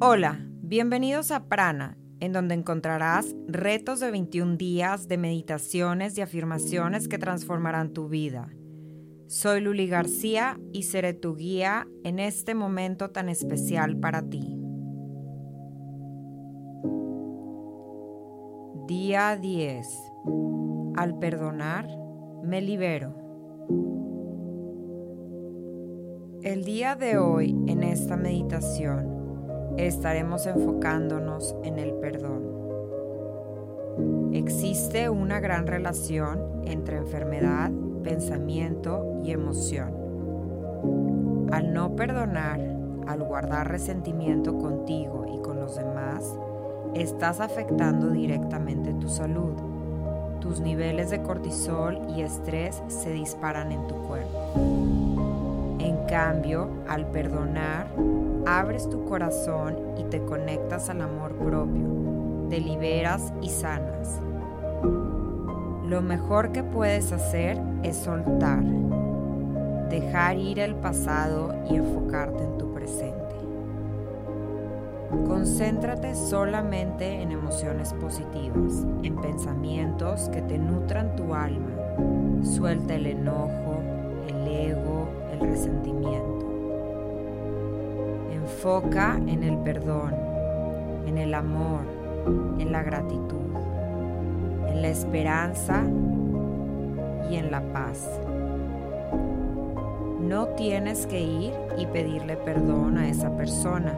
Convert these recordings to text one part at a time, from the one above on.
Hola, bienvenidos a Prana, en donde encontrarás retos de 21 días de meditaciones y afirmaciones que transformarán tu vida. Soy Luli García y seré tu guía en este momento tan especial para ti. Día 10. Al perdonar, me libero. El día de hoy, en esta meditación, estaremos enfocándonos en el perdón. Existe una gran relación entre enfermedad, pensamiento y emoción. Al no perdonar, al guardar resentimiento contigo y con los demás, estás afectando directamente tu salud. Tus niveles de cortisol y estrés se disparan en tu cuerpo. En cambio, al perdonar, abres tu corazón y te conectas al amor propio, te liberas y sanas. Lo mejor que puedes hacer es soltar, dejar ir el pasado y enfocarte en tu presente. Concéntrate solamente en emociones positivas, en pensamientos que te nutran tu alma. Suelta el enojo, el ego, el resentimiento. Enfoca en el perdón, en el amor, en la gratitud, en la esperanza y en la paz. No tienes que ir y pedirle perdón a esa persona,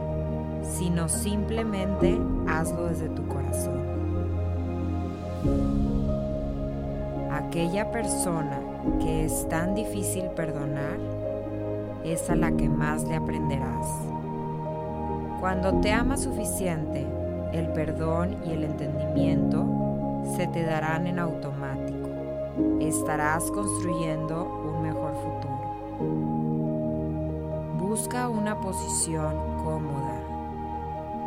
sino simplemente hazlo desde tu corazón. Aquella persona que es tan difícil perdonar es a la que más le aprenderás. Cuando te amas suficiente, el perdón y el entendimiento se te darán en automático. Estarás construyendo un mejor futuro. Busca una posición cómoda.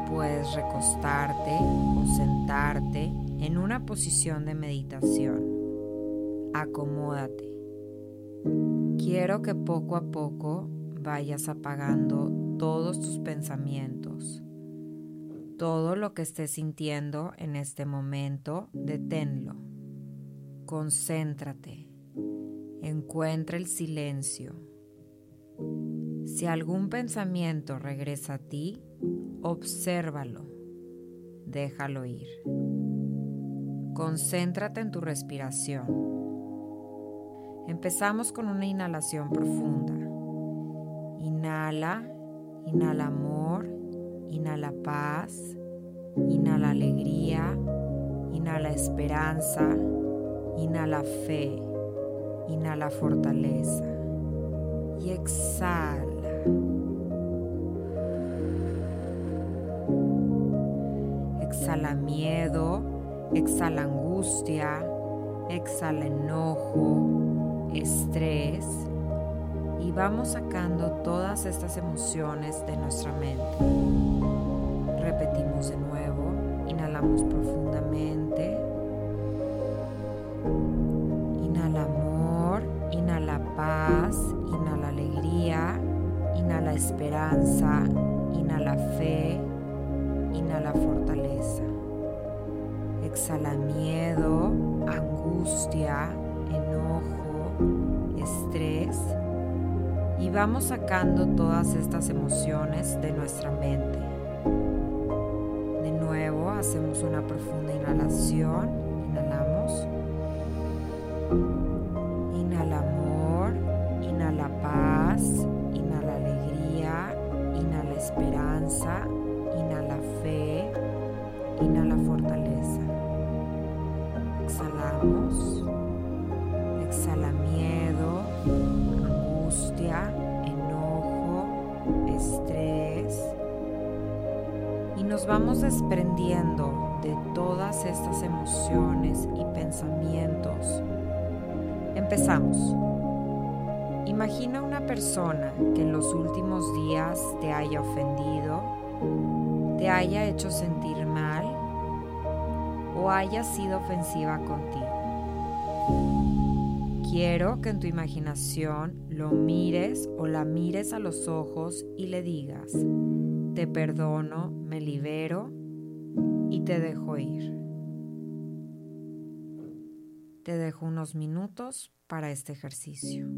Puedes recostarte o sentarte en una posición de meditación. Acomódate. Quiero que poco a poco vayas apagando todos tus pensamientos. Todo lo que estés sintiendo en este momento, deténlo. Concéntrate. Encuentra el silencio. Si algún pensamiento regresa a ti, obsérvalo. Déjalo ir. Concéntrate en tu respiración. Empezamos con una inhalación profunda. Inhala Inhala amor, inhala paz, inhala alegría, inhala esperanza, inhala fe, inhala fortaleza y exhala. Exhala miedo, exhala angustia, exhala enojo, estrés vamos sacando todas estas emociones de nuestra mente. Repetimos de nuevo, inhalamos profundamente. Inhala amor, inhala paz, inhala alegría, inhala esperanza, inhala fe, inhala fortaleza. Exhala miedo, angustia, enojo, vamos sacando todas estas emociones de nuestra mente. De nuevo hacemos una profunda inhalación, vamos desprendiendo de todas estas emociones y pensamientos. Empezamos. Imagina una persona que en los últimos días te haya ofendido, te haya hecho sentir mal o haya sido ofensiva contigo. Quiero que en tu imaginación lo mires o la mires a los ojos y le digas, te perdono, me libero y te dejo ir. Te dejo unos minutos para este ejercicio.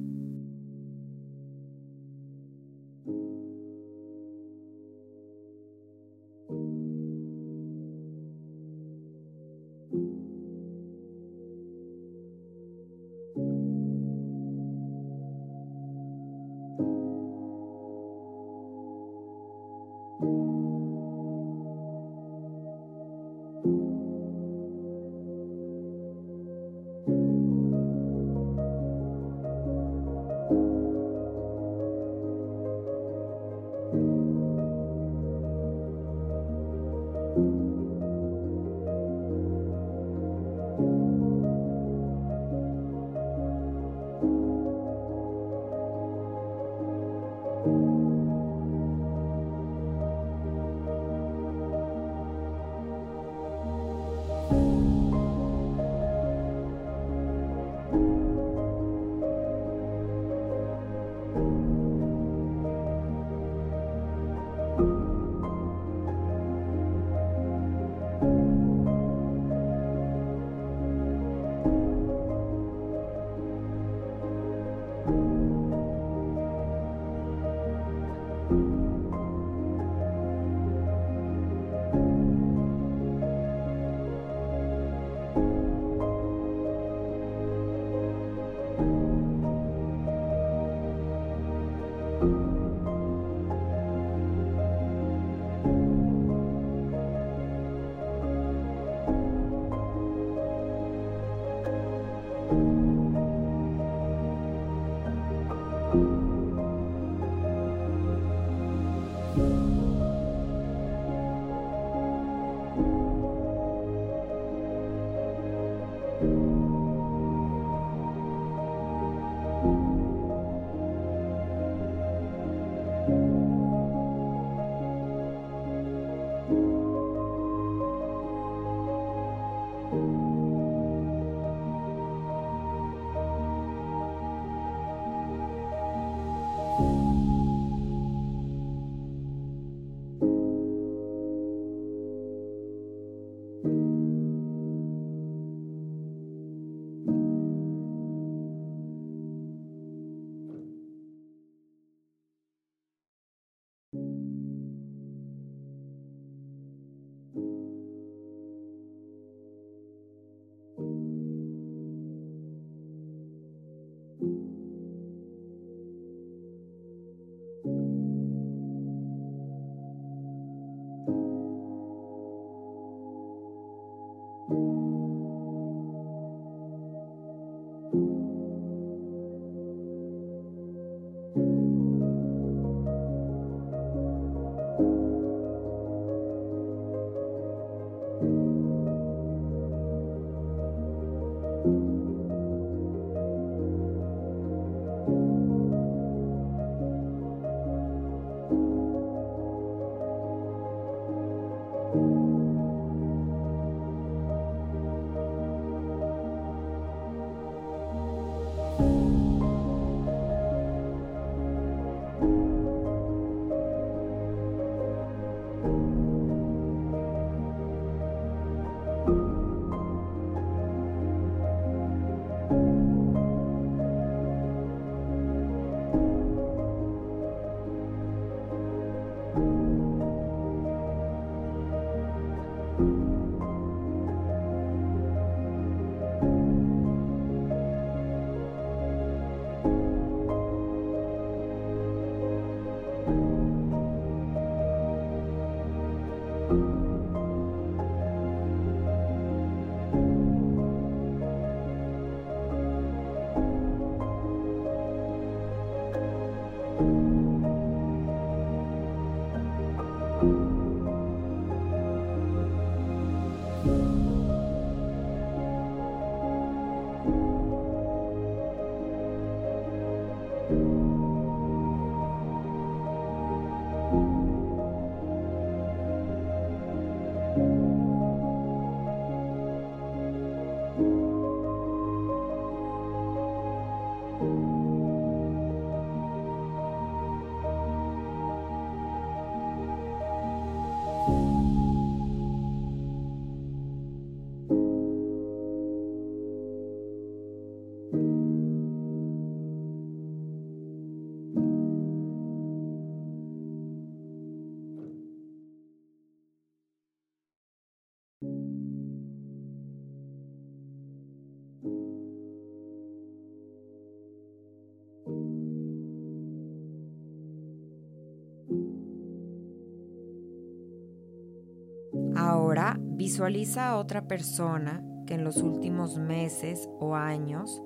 Visualiza a otra persona que en los últimos meses o años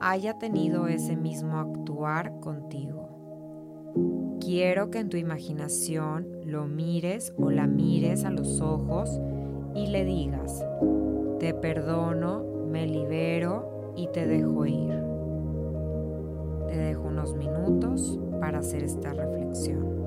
haya tenido ese mismo actuar contigo. Quiero que en tu imaginación lo mires o la mires a los ojos y le digas, te perdono, me libero y te dejo ir. Te dejo unos minutos para hacer esta reflexión.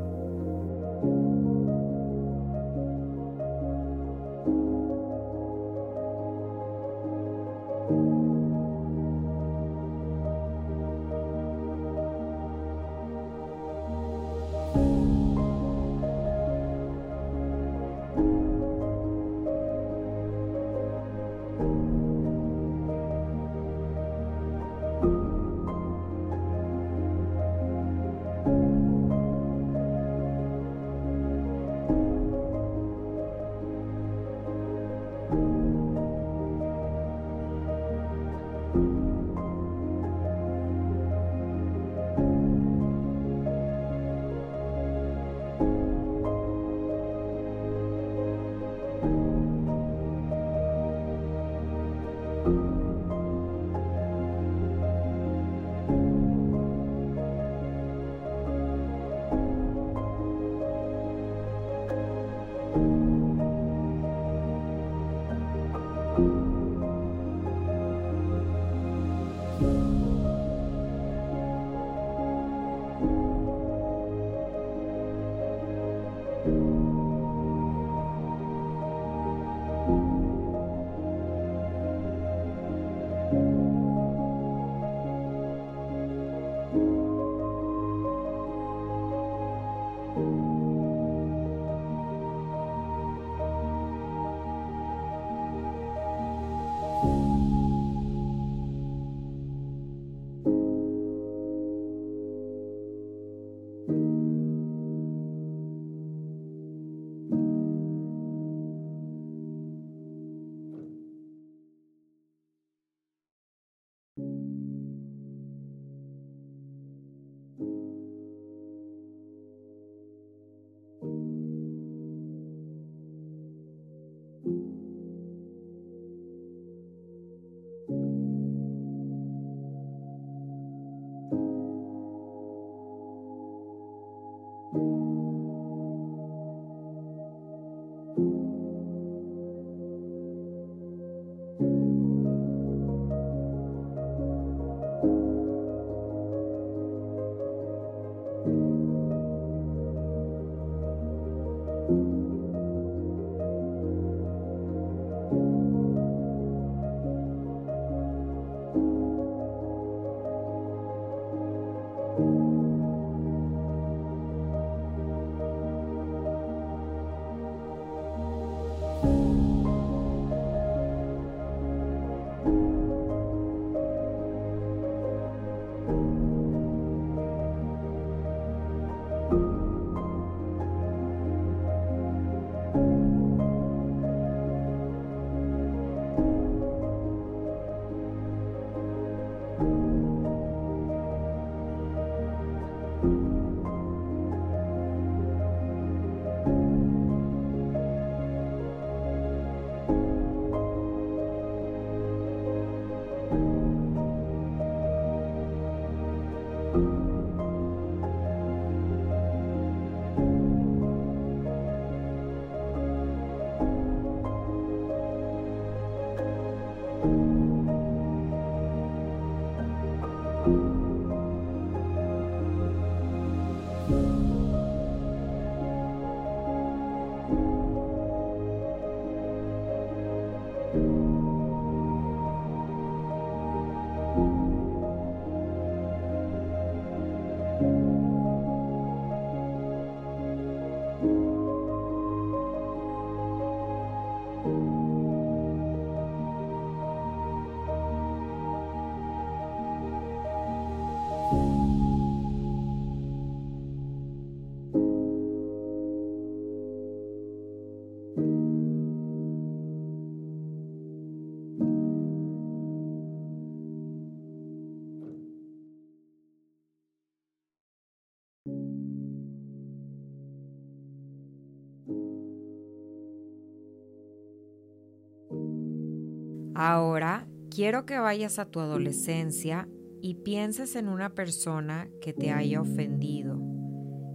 Ahora quiero que vayas a tu adolescencia y pienses en una persona que te haya ofendido,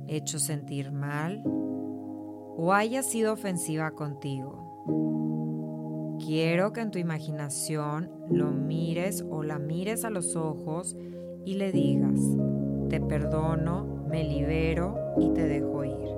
hecho sentir mal o haya sido ofensiva contigo. Quiero que en tu imaginación lo mires o la mires a los ojos y le digas, te perdono, me libero y te dejo ir.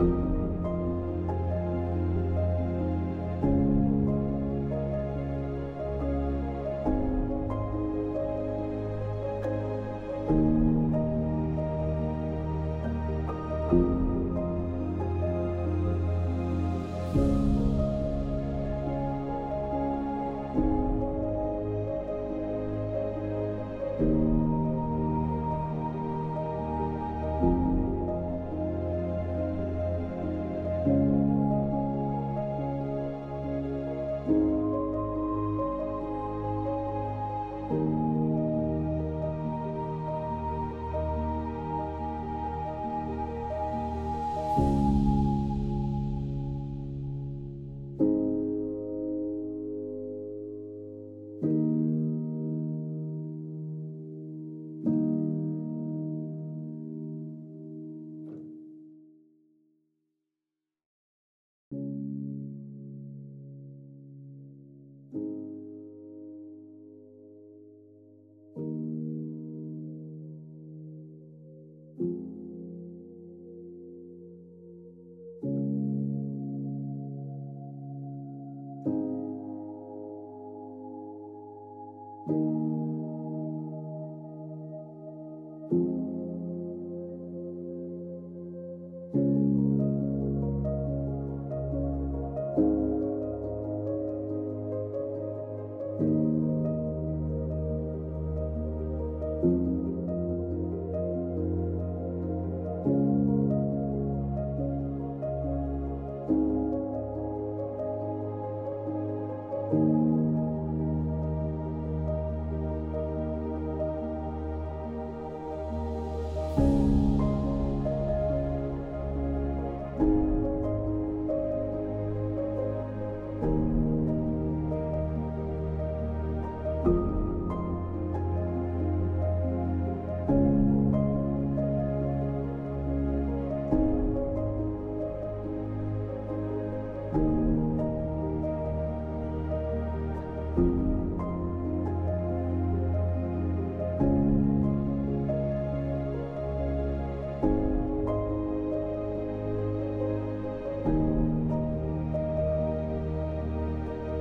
you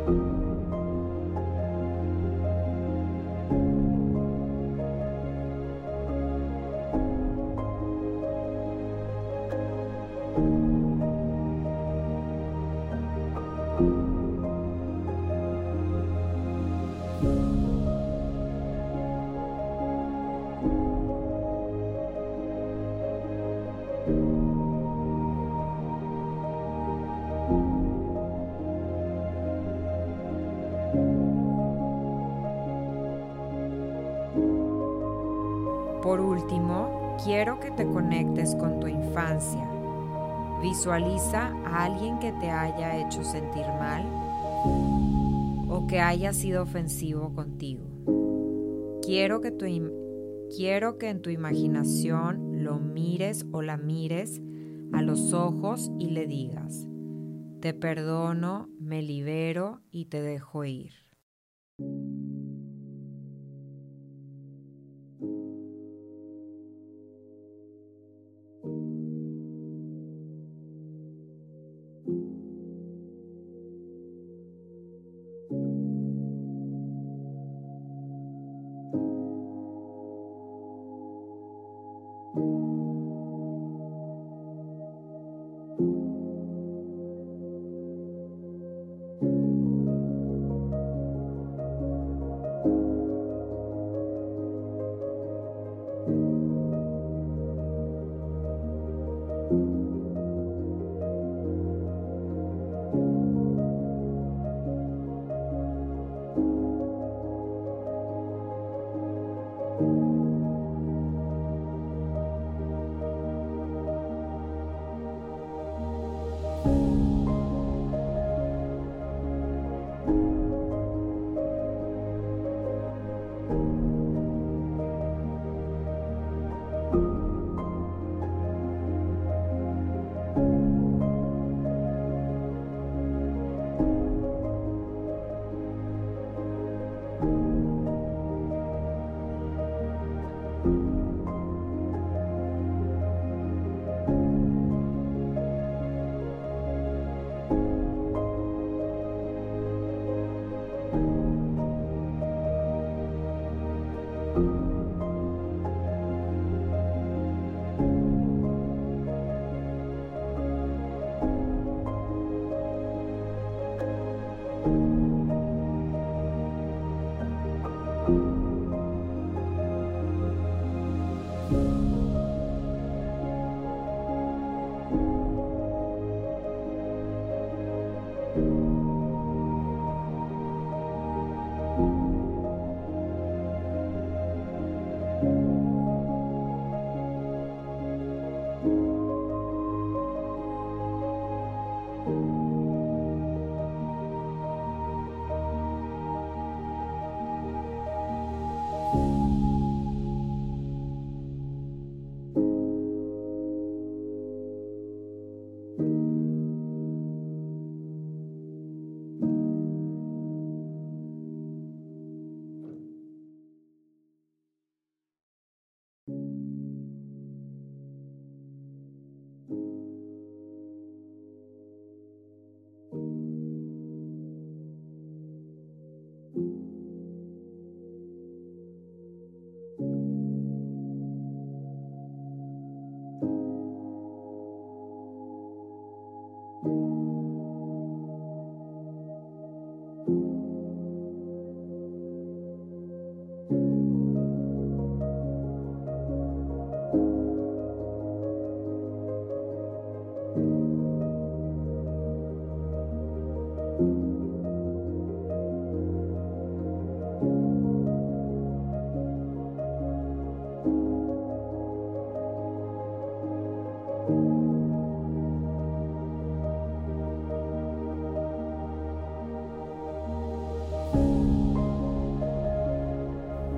you quiero que te conectes con tu infancia. Visualiza a alguien que te haya hecho sentir mal o que haya sido ofensivo contigo. Quiero que, quiero que en tu imaginación lo mires o la mires a los ojos y le digas, te perdono, me libero y te dejo ir.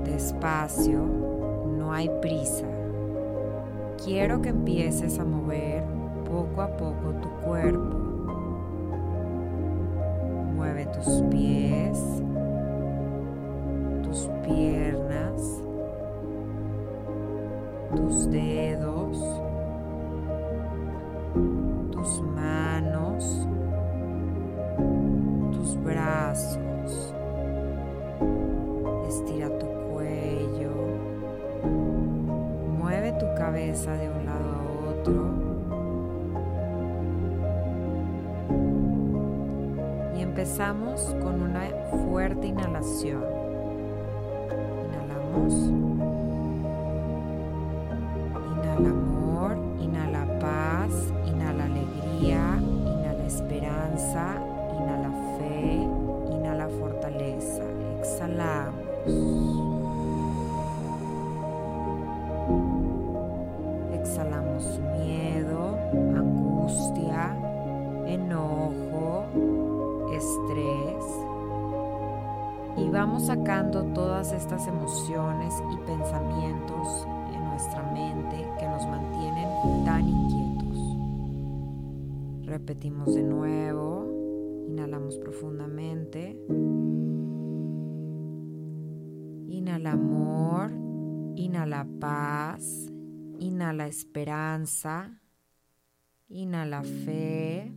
Despacio, no hay prisa. Quiero que empieces a mover cabeza de un lado a otro. Y empezamos con una fuerte inhalación. Inhalamos. Repetimos de nuevo. Inhalamos profundamente. Inhala amor, inhala paz, inhala esperanza, inhala fe,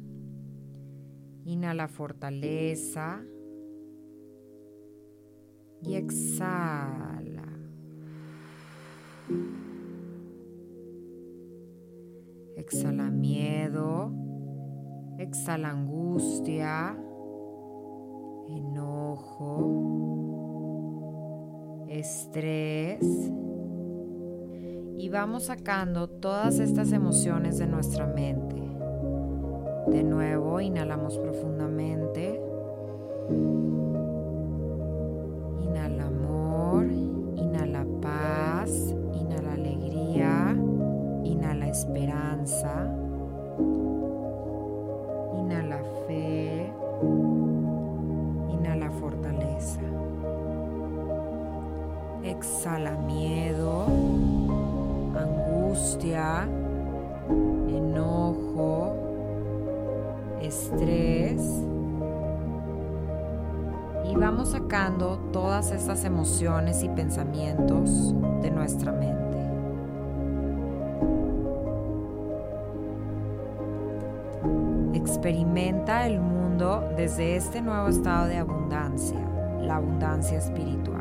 inhala fortaleza y exhala. Exhala miedo, exhala angustia, enojo, estrés. Y vamos sacando todas estas emociones de nuestra mente. De nuevo, inhalamos profundamente. Emociones y pensamientos de nuestra mente. Experimenta el mundo desde este nuevo estado de abundancia, la abundancia espiritual.